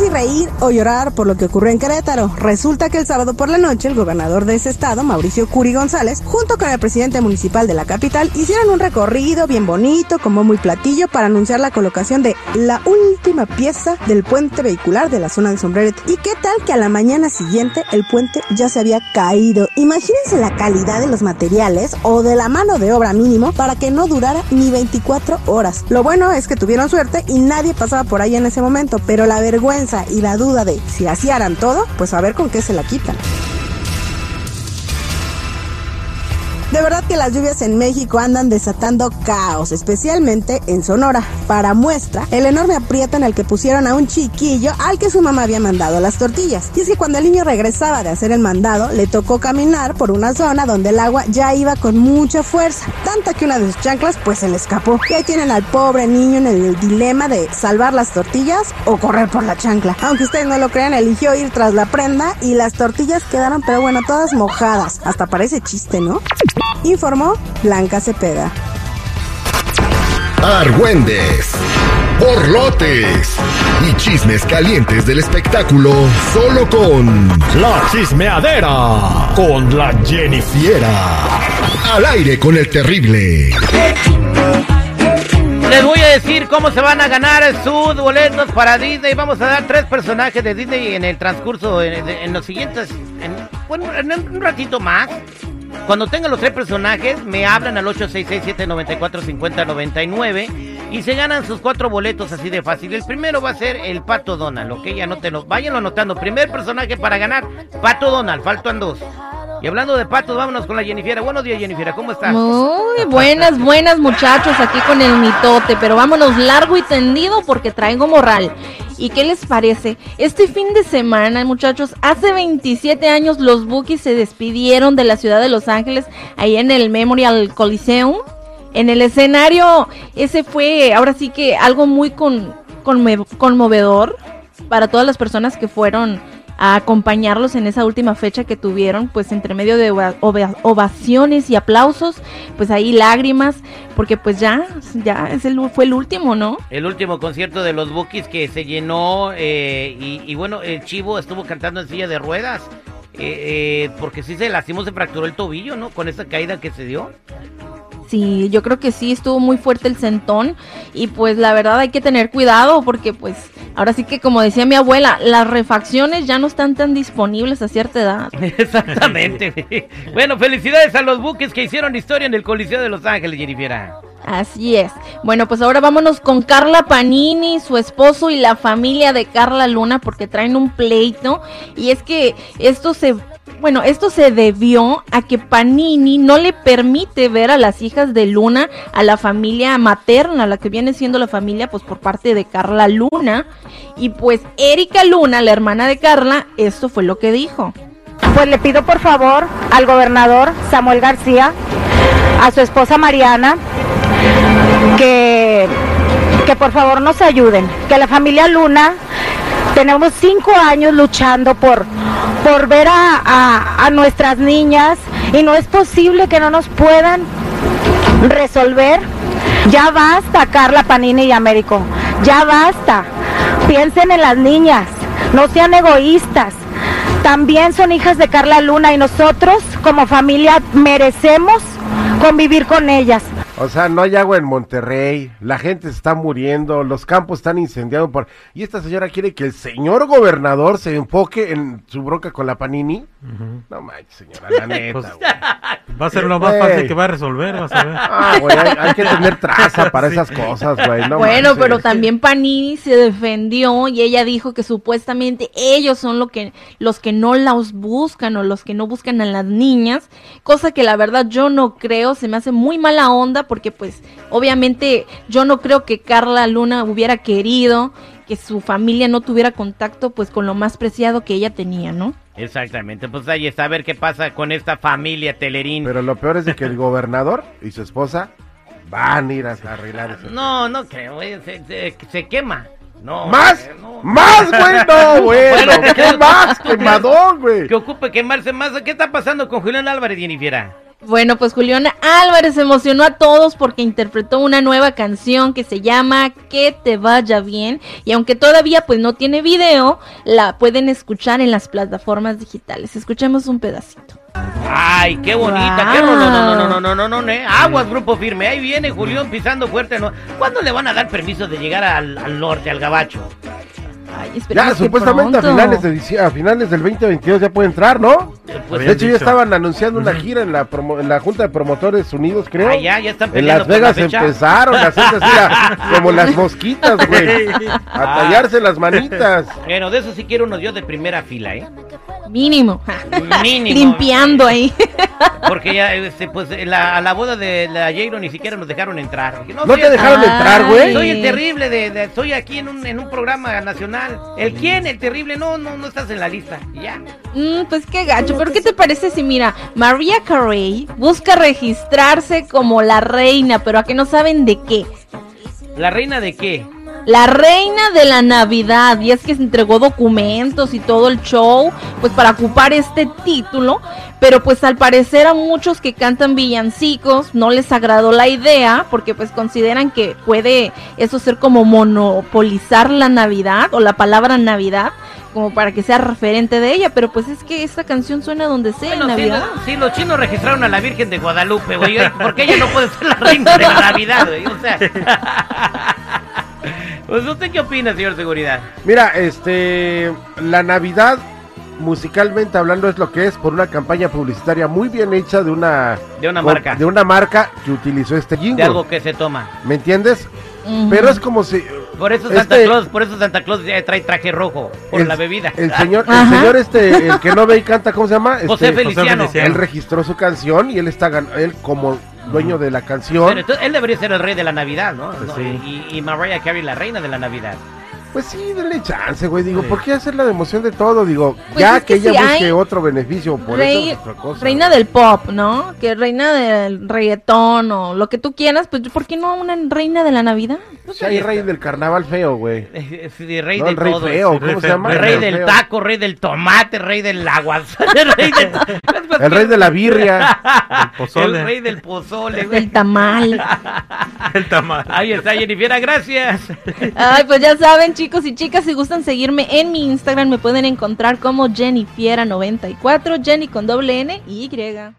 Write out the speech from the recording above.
si reír o llorar por lo que ocurrió en Querétaro. Resulta que el sábado por la noche el gobernador de ese estado, Mauricio Curi González, junto con el presidente municipal de la capital, hicieron un recorrido bien bonito, como muy platillo, para anunciar la colocación de la pieza del puente vehicular de la zona de Sombrerete. ¿Y qué tal que a la mañana siguiente el puente ya se había caído? Imagínense la calidad de los materiales o de la mano de obra mínimo para que no durara ni 24 horas. Lo bueno es que tuvieron suerte y nadie pasaba por ahí en ese momento, pero la vergüenza y la duda de si así harán todo, pues a ver con qué se la quitan. De verdad que las lluvias en México andan desatando caos, especialmente en Sonora. Para muestra, el enorme aprieto en el que pusieron a un chiquillo al que su mamá había mandado las tortillas. Y es que cuando el niño regresaba de hacer el mandado, le tocó caminar por una zona donde el agua ya iba con mucha fuerza, tanta que una de sus chanclas pues se le escapó. Y ahí tienen al pobre niño en el dilema de salvar las tortillas o correr por la chancla. Aunque ustedes no lo crean, eligió ir tras la prenda y las tortillas quedaron, pero bueno, todas mojadas. Hasta parece chiste, ¿no? Informó Blanca Cepeda. Argüendes, borlotes y chismes calientes del espectáculo solo con La Chismeadera con la Jennifiera. Al aire con el terrible. Les voy a decir cómo se van a ganar sus boletos para Disney. Vamos a dar tres personajes de Disney en el transcurso, en, los siguientes, bueno, en un ratito más. Cuando tengan los tres personajes, me hablan al 866-794-5099 y se ganan sus cuatro boletos así de fácil. El primero va a ser el Pato Donald, ok, anótenlo, váyanlo anotando. Primer personaje para ganar, Pato Donald, faltan dos. Y hablando de patos, vámonos con la Jennifer. Buenos días, Jennifer, ¿cómo estás? Muy buenas, buenas muchachos, aquí con el mitote, pero vámonos largo y tendido porque traigo moral. ¿Y qué les parece? Este fin de semana, muchachos, hace 27 años los Bookies se despidieron de la ciudad de Los Ángeles, ahí en el Memorial Coliseum. En el escenario, ese fue ahora sí que algo muy con, conmovedor para todas las personas que fueron a acompañarlos en esa última fecha que tuvieron, pues entre medio de ovaciones y aplausos, pues ahí lágrimas, porque pues ya, ya es el, fue el último, ¿no? El último concierto de los Bookies que se llenó eh, y, bueno, el Chivo estuvo cantando en silla de ruedas. Eh, eh, porque sí se lastimó, se fracturó el tobillo, ¿no? Con esa caída que se dio. Sí, yo creo que sí, estuvo muy fuerte el sentón y pues la verdad hay que tener cuidado porque pues ahora sí que como decía mi abuela, las refacciones ya no están tan disponibles a cierta edad. Exactamente. bueno, felicidades a los buques que hicieron historia en el Coliseo de Los Ángeles, Jennifer. Así es. Bueno, pues ahora vámonos con Carla Panini, su esposo y la familia de Carla Luna porque traen un pleito y es que esto se bueno, esto se debió a que Panini no le permite ver a las hijas de Luna, a la familia materna, la que viene siendo la familia pues por parte de Carla Luna. Y pues Erika Luna, la hermana de Carla, esto fue lo que dijo. Pues le pido por favor al gobernador Samuel García, a su esposa Mariana, que, que por favor nos ayuden, que la familia Luna tenemos cinco años luchando por, por ver a, nuestras niñas y no es posible que no nos puedan resolver. Ya basta, Carla Panini y Américo. Ya basta. Piensen en las niñas. No sean egoístas. También son hijas de Carla Luna y nosotros como familia merecemos convivir con ellas. O sea, no hay agua en Monterrey, la gente se está muriendo, los campos están incendiados por... Y esta señora quiere que el señor gobernador se enfoque en su bronca con la Panini. No manches, señora, la neta, pues, Va a ser lo más fácil que va a resolver, vas a ver. Ah, güey, hay, que tener traza para esas cosas, güey. bueno, pero también Panini se defendió y ella dijo que supuestamente ellos son lo que, los que no las buscan o los que no buscan a las niñas, cosa que la verdad yo no creo, se me hace muy mala onda porque pues obviamente yo no creo que Carla Luna hubiera querido que su familia no tuviera contacto pues con lo más preciado que ella tenía, ¿no? Exactamente, pues ahí está a ver qué pasa con esta familia Telerín. Pero lo peor es de que el gobernador y su esposa van a ir a arreglar eso. No, no creo, se, se, quema. No, ¿Más? ¿Más, güey? No, güey. ¿Qué más? Quemadón, güey. Que ocupe quemarse más. ¿Qué está pasando con Julián Álvarez, Jennifer? Bueno, pues Julián Álvarez emocionó a todos porque interpretó una nueva canción que se llama Que te vaya bien y aunque todavía pues no tiene video, la pueden escuchar en las plataformas digitales. Escuchemos un pedacito. Ay, qué bonita, qué Wow. no, no, no, no, no, no, no, no, no, eh. Aguas, grupo firme. Ahí viene Julián pisando fuerte. ¿no? ¿Cuándo le van a dar permiso de llegar al, al norte, al gabacho? Ay, Ya, supuestamente a finales, de, a finales del 2022 ya puede entrar, ¿no? Pues, de hecho, ya dicho. estaban anunciando una gira en la, promo- en la Junta de Promotores Unidos, creo. ah, ya, ya están En Las la Vegas empezaron a hacerse así la- como las mosquitas, güey. A tallarse las manitas. Bueno, de eso sí quiero uno yo de primera fila, ¿eh? Mínimo. Mínimo. Limpiando ahí. Porque ya, este, pues, la, a la boda de la Jairo ni siquiera nos dejaron entrar. ¿No soy te el- dejaron Ay. entrar, güey? Soy el terrible de, de- soy aquí en un, en un programa nacional. ¿El quién? El terrible. No, no, no estás en la lista. Ya. Mm, pues qué gacho, pero ¿qué te parece si mira, María Carey busca registrarse como la reina, pero a que no saben de qué? ¿La reina de qué? La reina de la Navidad, y es que se entregó documentos y todo el show, pues para ocupar este título, pero pues al parecer a muchos que cantan villancicos no les agradó la idea, porque pues consideran que puede eso ser como monopolizar la Navidad o la palabra Navidad, como para que sea referente de ella, pero pues es que esta canción suena donde sea, en Bueno, Navidad. lo- sí, los chinos registraron a la Virgen de Guadalupe, güey. Oye, ¿Por qué ella no puede ser la reina de la Navidad, güey? O sea. Pues, ¿usted qué opina, señor Seguridad? Mira, este, la Navidad, musicalmente hablando, es lo que es por una campaña publicitaria muy bien hecha de una... De una marca. De una marca que utilizó este De jingle. algo que se toma. ¿Me entiendes? Pero es como si... Por eso Santa Este- Claus, por eso Santa Claus ya trae traje rojo, por el- la bebida. El señor, el señor este, el que no ve y canta, ¿cómo se llama? José Este, Feliciano. Feliciano. Él registró su canción y él está gan- él como dueño de la Pero canción. entonces, él debería ser el rey de la Navidad, ¿no? Pues No, sí. y, y Mariah Carey la reina de la Navidad. Pues sí, denle chance, güey. Digo, Sí. ¿por qué hacer la democión de todo? Digo, Pues ya es que, que ella si busque hay otro beneficio por Rey- eso es otra cosa. reina del pop, ¿no? Que reina del reggaetón o lo que tú quieras, pues ¿por qué no una reina de la Navidad? Si hay rey del carnaval feo, güey. Sí, rey No, de el rey todo. feo, sí, ¿cómo rey se llama? El rey del feo. taco, rey del tomate, rey del agua. el rey del... El rey de la birria. El pozole. El rey del pozole, güey. El tamal. El tamal. Ahí está, Jennifer, gracias. Ay, pues ya saben, chicos y chicas, si gustan seguirme en mi Instagram, me pueden encontrar como Jennifiera94, Jenny con doble N y Y.